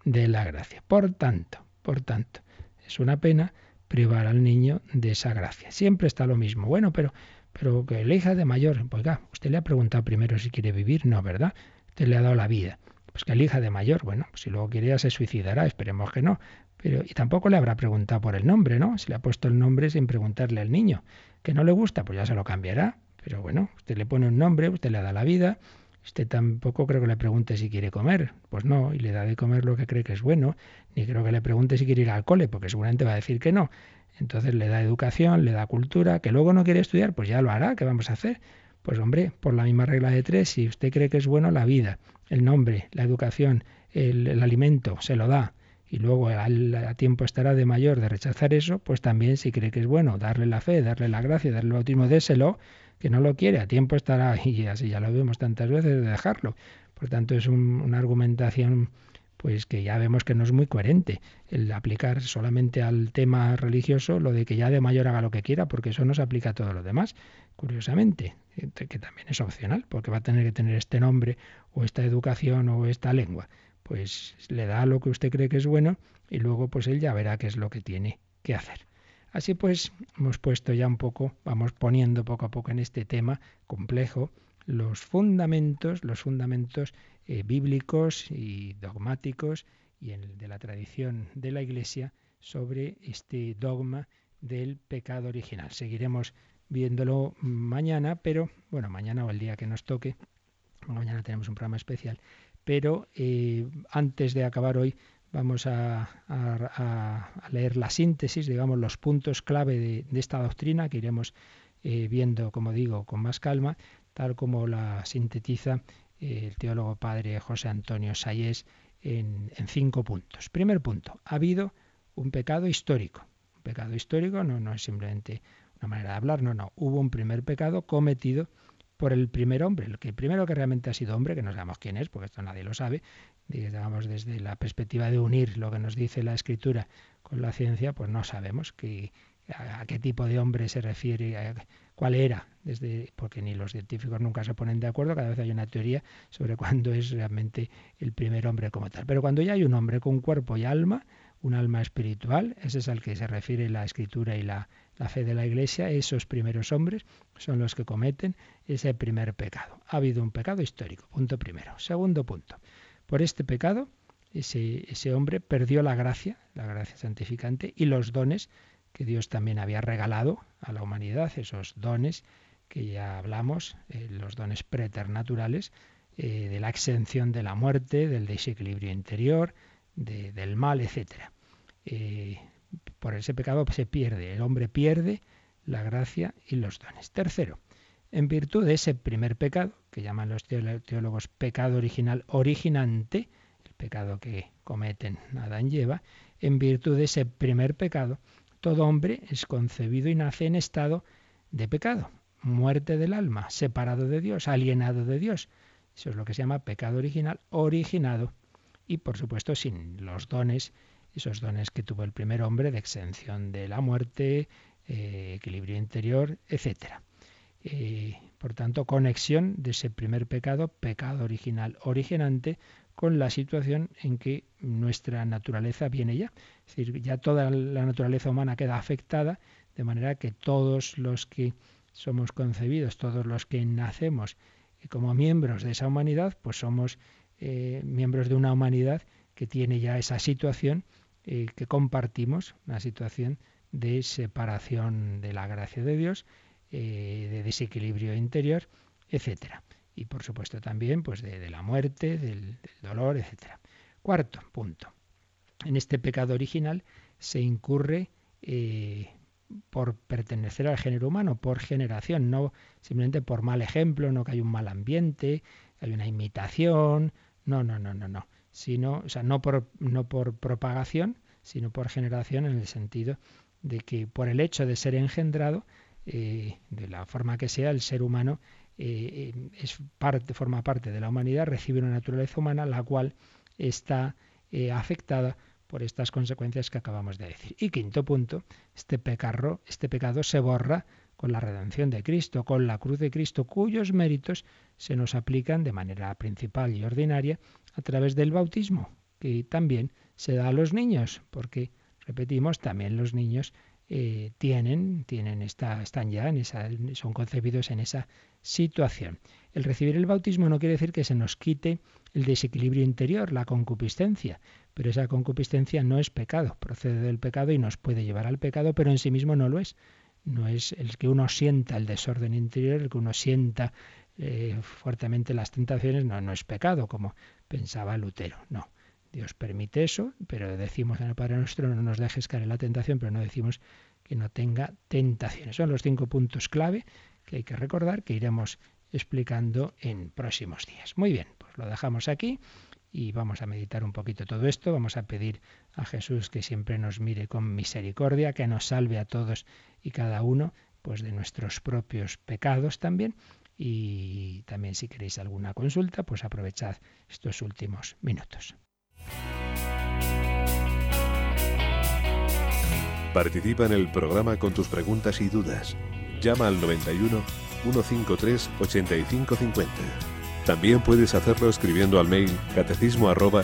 de la gracia. Por tanto, por tanto, es una pena privar al niño de esa gracia. Siempre está lo mismo. Bueno, pero, pero que elija de mayor. Pues usted le ha preguntado primero si quiere vivir, no, ¿verdad? Usted le ha dado la vida. Pues que elija de mayor. Bueno, pues si luego quiere se suicidará, esperemos que no. Pero, y tampoco le habrá preguntado por el nombre, ¿no? Si le ha puesto el nombre sin preguntarle al niño. Que no le gusta, pues ya se lo cambiará. Pero bueno, usted le pone un nombre, usted le da la vida. Usted tampoco creo que le pregunte si quiere comer. Pues no, y le da de comer lo que cree que es bueno. Ni creo que le pregunte si quiere ir al cole, porque seguramente va a decir que no. Entonces le da educación, le da cultura, que luego no quiere estudiar, pues ya lo hará, ¿qué vamos a hacer? Pues hombre, por la misma regla de tres, si usted cree que es bueno la vida, el nombre, la educación, el, el alimento, se lo da y luego a tiempo estará de mayor de rechazar eso, pues también si cree que es bueno darle la fe, darle la gracia, darle el bautismo, déselo, que no lo quiere, a tiempo estará, y así ya lo vemos tantas veces, de dejarlo. Por tanto, es una argumentación pues que ya vemos que no es muy coherente el aplicar solamente al tema religioso lo de que ya de mayor haga lo que quiera, porque eso no se aplica a todo lo demás, curiosamente, que también es opcional, porque va a tener que tener este nombre o esta educación o esta lengua pues le da lo que usted cree que es bueno y luego pues él ya verá qué es lo que tiene que hacer. Así pues, hemos puesto ya un poco, vamos poniendo poco a poco en este tema complejo los fundamentos, los fundamentos eh, bíblicos y dogmáticos y de la tradición de la Iglesia sobre este dogma del pecado original. Seguiremos viéndolo mañana, pero bueno, mañana o el día que nos toque, mañana tenemos un programa especial, pero eh, antes de acabar hoy vamos a, leer la síntesis, digamos, los puntos clave de, esta doctrina que iremos eh, viendo, como digo, con más calma, tal como la sintetiza eh, el teólogo padre José Antonio Sayés en, en, cinco puntos. Primer punto, ha habido un pecado histórico. Un pecado histórico no, no es simplemente una manera de hablar, no, no. Hubo un primer pecado cometido por el primer hombre, el que primero que realmente ha sido hombre, que no sabemos quién es, porque esto nadie lo sabe, digamos desde la perspectiva de unir lo que nos dice la escritura con la ciencia, pues no sabemos a, qué tipo de hombre se refiere, cuál era, desde, porque ni los científicos nunca se ponen de acuerdo, cada vez hay una teoría sobre cuándo es realmente el primer hombre como tal. Pero cuando ya hay un hombre con cuerpo y alma, un alma espiritual, ese es al que se refiere la escritura y la, la fe de la Iglesia, esos primeros hombres son los que cometen ese primer pecado. Ha habido un pecado histórico, punto primero. Segundo punto, por este pecado ese, ese hombre perdió la gracia, la gracia santificante y los dones que Dios también había regalado a la humanidad, esos dones que ya hablamos, eh, los dones preternaturales, eh, de la exención de la muerte, del desequilibrio interior, del mal, etc. Eh, por ese pecado se pierde, el hombre pierde la gracia y los dones. Tercero, en virtud de ese primer pecado, que llaman los teólogos pecado original originante, el pecado que cometen Adán y Eva, en virtud de ese primer pecado, todo hombre es concebido y nace en estado de pecado, muerte del alma, separado de Dios, alienado de Dios. Eso es lo que se llama pecado original, originado y por supuesto sin los dones, esos dones que tuvo el primer hombre de exención de la muerte, eh, equilibrio interior, etc. Eh, por tanto, conexión de ese primer pecado, pecado original, originante, con la situación en que nuestra naturaleza viene ya. Es decir, ya toda la naturaleza humana queda afectada, de manera que todos los que somos concebidos, todos los que nacemos como miembros de esa humanidad, pues somos eh, miembros de una humanidad que tiene ya esa situación eh, que compartimos, una situación de separación de la gracia de Dios, eh, de desequilibrio interior, etcétera. Y por supuesto también pues de, la muerte, del, dolor, etcétera. Cuarto punto. En este pecado original se incurre por pertenecer al género humano, por generación, no simplemente por mal ejemplo, no que hay un mal ambiente, hay una imitación, no, no, no, no, no, sino, o sea, no por, no por propagación, sino por generación en el sentido de que por el hecho de ser engendrado, eh, de la forma que sea, el ser humano eh, es parte, forma parte de la humanidad, recibe una naturaleza humana, la cual está eh, afectada por estas consecuencias que acabamos de decir. Y quinto punto, este pecado, este pecado se borra con la redención de Cristo, con la cruz de Cristo, cuyos méritos se nos aplican de manera principal y ordinaria a través del bautismo, que también se da a los niños, porque, repetimos, también los niños eh, tienen, tienen están ya en esa, son concebidos en esa situación. El recibir el bautismo no quiere decir que se nos quite el desequilibrio interior, la concupiscencia, pero esa concupiscencia no es pecado, procede del pecado y nos puede llevar al pecado, pero en sí mismo no lo es. No es el que uno sienta el desorden interior, el que uno sienta eh, fuertemente las tentaciones, no, no es pecado, como pensaba Lutero, no. Dios permite eso, pero decimos en el Padre Nuestro, no nos dejes caer en la tentación, pero no decimos que no tenga tentaciones. Son los cinco puntos clave que hay que recordar, que iremos explicando en próximos días. Muy bien, pues lo dejamos aquí y vamos a meditar un poquito todo esto. Vamos a pedir a Jesús que siempre nos mire con misericordia, que nos salve a todos y cada uno pues de nuestros propios pecados también. Y también si queréis alguna consulta, pues aprovechad estos últimos minutos. Participa en el programa con tus preguntas y dudas. Llama al 91 153 8550. También puedes hacerlo escribiendo al mail catecismo arroba.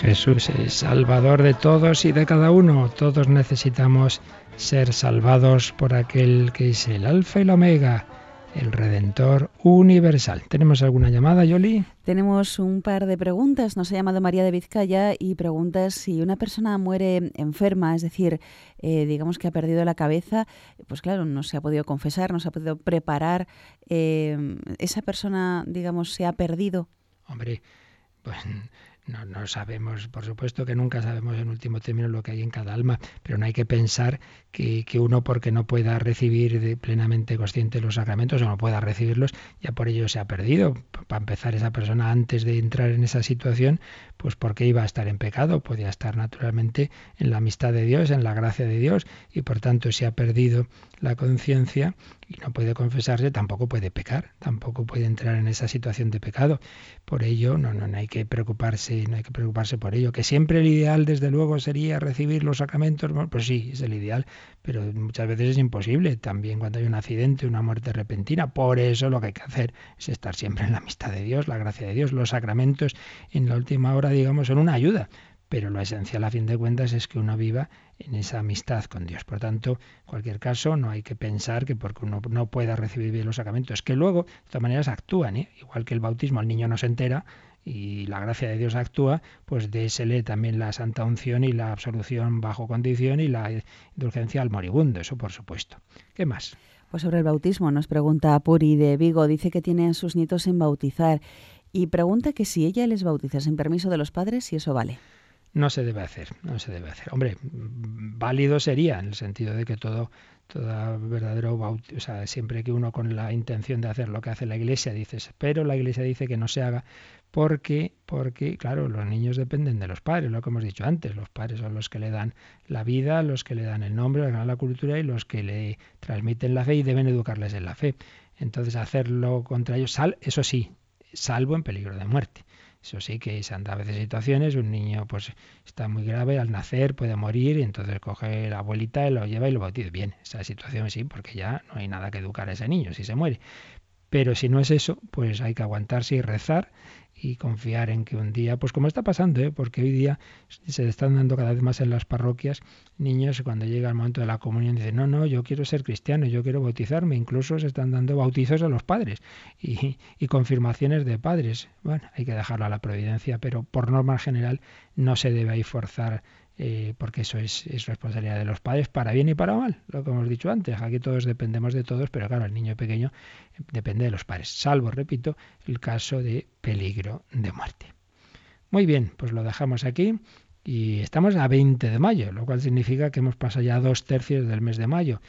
Jesús es Salvador de todos y de cada uno. Todos necesitamos ser salvados por aquel que es el Alfa y el Omega, el Redentor universal. ¿Tenemos alguna llamada, Yoli? Tenemos un par de preguntas. Nos ha llamado María de Vizcaya y pregunta si una persona muere enferma, es decir, eh, digamos que ha perdido la cabeza, pues claro, no se ha podido confesar, no se ha podido preparar. Eh, ¿Esa persona, digamos, se ha perdido? Hombre, pues no, no, sabemos, por supuesto que nunca sabemos en último término lo que hay en cada alma, pero no hay que pensar que, que uno porque no pueda recibir de plenamente consciente los sacramentos o no pueda recibirlos, ya por ello se ha perdido. Para empezar, esa persona antes de entrar en esa situación, pues porque iba a estar en pecado, podía estar naturalmente en la amistad de Dios, en la gracia de Dios, y por tanto si ha perdido la conciencia y no puede confesarse, tampoco puede pecar, tampoco puede entrar en esa situación de pecado. Por ello, no, no, no hay que preocuparse, no hay que preocuparse por ello. Que siempre el ideal, desde luego, sería recibir los sacramentos, pues sí, es el ideal, pero muchas veces es imposible. También cuando hay un accidente, una muerte repentina. Por eso lo que hay que hacer es estar siempre en la amistad de Dios, la gracia de Dios. Los sacramentos en la última hora digamos, son una ayuda, pero lo esencial a fin de cuentas es que uno viva en esa amistad con Dios. Por tanto, en cualquier caso, no hay que pensar que porque uno no pueda recibir bien los sacramentos, que luego, de todas maneras, actúan, ¿eh? igual que el bautismo, el niño no se entera y la gracia de Dios actúa, pues lee también la santa unción y la absolución bajo condición y la indulgencia al moribundo, eso por supuesto. ¿Qué más? Pues sobre el bautismo nos pregunta Puri de Vigo, dice que tiene a sus nietos en bautizar y pregunta que si ella les bautiza sin permiso de los padres, si eso vale. No se debe hacer, no se debe hacer. Hombre, válido sería en el sentido de que todo, todo verdadero bautizo, o sea, siempre que uno con la intención de hacer lo que hace la Iglesia dices, pero la Iglesia dice que no se haga porque, porque, claro, los niños dependen de los padres, lo que hemos dicho antes, los padres son los que le dan la vida, los que le dan el nombre, los que dan la cultura y los que le transmiten la fe y deben educarles en la fe. Entonces, hacerlo contra ellos, sal, eso sí, salvo en peligro de muerte. Eso sí que se han dado a veces situaciones, un niño pues está muy grave al nacer, puede morir, y entonces coge la abuelita y lo lleva y lo bautiza. Bien, esa situación sí, porque ya no hay nada que educar a ese niño si se muere. Pero si no es eso, pues hay que aguantarse y rezar y confiar en que un día, pues como está pasando, ¿eh? porque hoy día se están dando cada vez más en las parroquias niños cuando llega el momento de la comunión dicen, no, no, yo quiero ser cristiano, yo quiero bautizarme, incluso se están dando bautizos a los padres y, y confirmaciones de padres. Bueno, hay que dejarlo a la providencia, pero por norma general no se debe ahí forzar eh, porque eso es, responsabilidad de los padres para bien y para mal, lo que hemos dicho antes. Aquí todos dependemos de todos, pero claro, el niño pequeño depende de los padres, salvo, repito, el caso de peligro de muerte. Muy bien, pues lo dejamos aquí y estamos a 20 de mayo, lo cual significa que hemos pasado ya dos tercios del mes de mayo.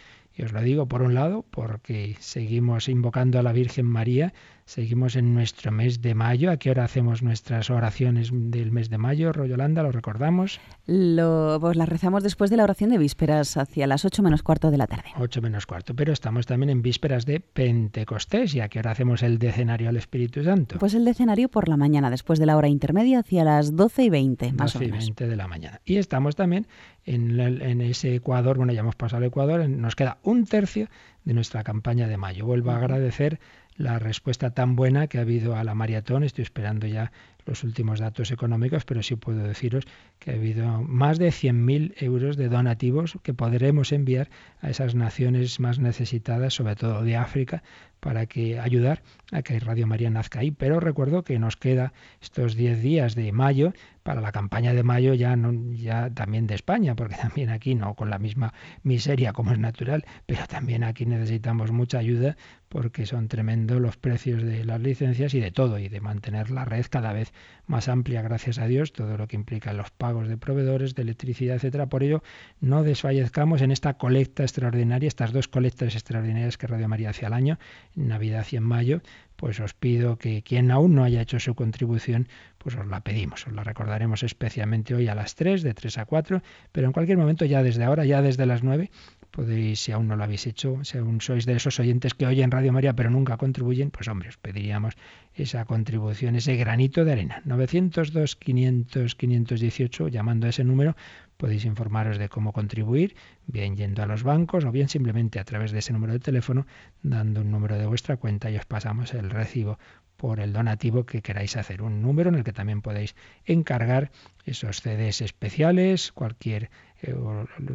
Y os lo digo por un lado porque seguimos invocando a la Virgen María Seguimos en nuestro mes de mayo. ¿A qué hora hacemos nuestras oraciones del mes de mayo, Royolanda? ¿Lo recordamos? Lo, pues las rezamos después de la oración de vísperas, hacia las ocho menos cuarto de la tarde. Ocho menos cuarto, pero estamos también en vísperas de Pentecostés. ¿Y a qué hora hacemos el decenario al Espíritu Santo? Pues el decenario por la mañana, después de la hora intermedia, hacia las doce y veinte, más o menos. y veinte de la mañana. Y estamos también en, en ese Ecuador, bueno, ya hemos pasado el Ecuador, nos queda un tercio de nuestra campaña de mayo. Vuelvo a agradecer la respuesta tan buena que ha habido a la maratón. Estoy esperando ya los últimos datos económicos, pero sí puedo deciros que ha habido más de 100.000 euros de donativos que podremos enviar a esas naciones más necesitadas, sobre todo de África, para que ayudar a que Radio María nazca ahí. Pero recuerdo que nos queda estos 10 días de mayo para la campaña de mayo ya no ya también de España, porque también aquí no con la misma miseria como es natural, pero también aquí necesitamos mucha ayuda porque son tremendos los precios de las licencias y de todo y de mantener la red cada vez más amplia, gracias a Dios, todo lo que implica los pagos de proveedores, de electricidad, etcétera. Por ello, no desfallezcamos en esta colecta extraordinaria, estas dos colectas extraordinarias que Radio María hace al año, Navidad y en mayo, pues os pido que quien aún no haya hecho su contribución, pues os la pedimos, os la recordaremos especialmente hoy a las 3, de 3 a 4, pero en cualquier momento ya desde ahora, ya desde las 9, podéis, si aún no lo habéis hecho, si aún sois de esos oyentes que oyen Radio María pero nunca contribuyen, pues hombre, os pediríamos esa contribución, ese granito de arena. 902 500 518, llamando a ese número, podéis informaros de cómo contribuir, bien yendo a los bancos o bien simplemente a través de ese número de teléfono, dando un número de vuestra cuenta y os pasamos el recibo por el donativo que queráis hacer. Un número en el que también podéis encargar esos CDs especiales, cualquier, eh,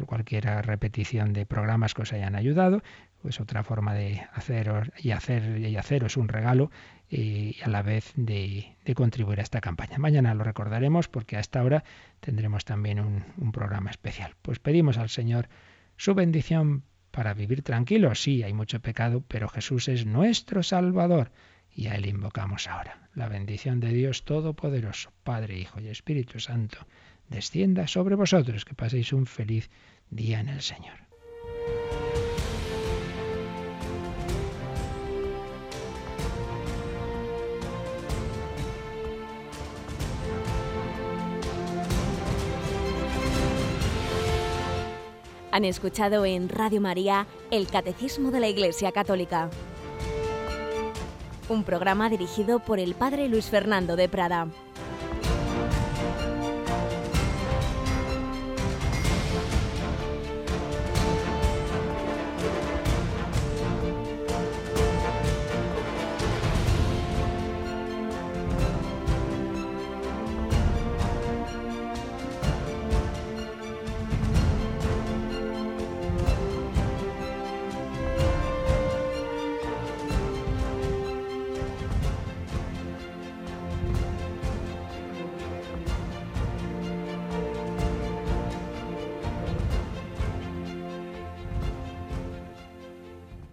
cualquier repetición de programas que os hayan ayudado. Pues otra forma de hacer y hacer y haceros un regalo y a la vez de, contribuir a esta campaña. Mañana lo recordaremos porque a esta hora tendremos también un, un programa especial. Pues pedimos al Señor su bendición para vivir tranquilos. Sí, hay mucho pecado, pero Jesús es nuestro Salvador y a Él invocamos ahora. La bendición de Dios Todopoderoso, Padre, Hijo y Espíritu Santo, descienda sobre vosotros, que paséis un feliz día en el Señor. Han escuchado en Radio María el Catecismo de la Iglesia Católica un programa dirigido por el Padre Luis Fernando de Prada.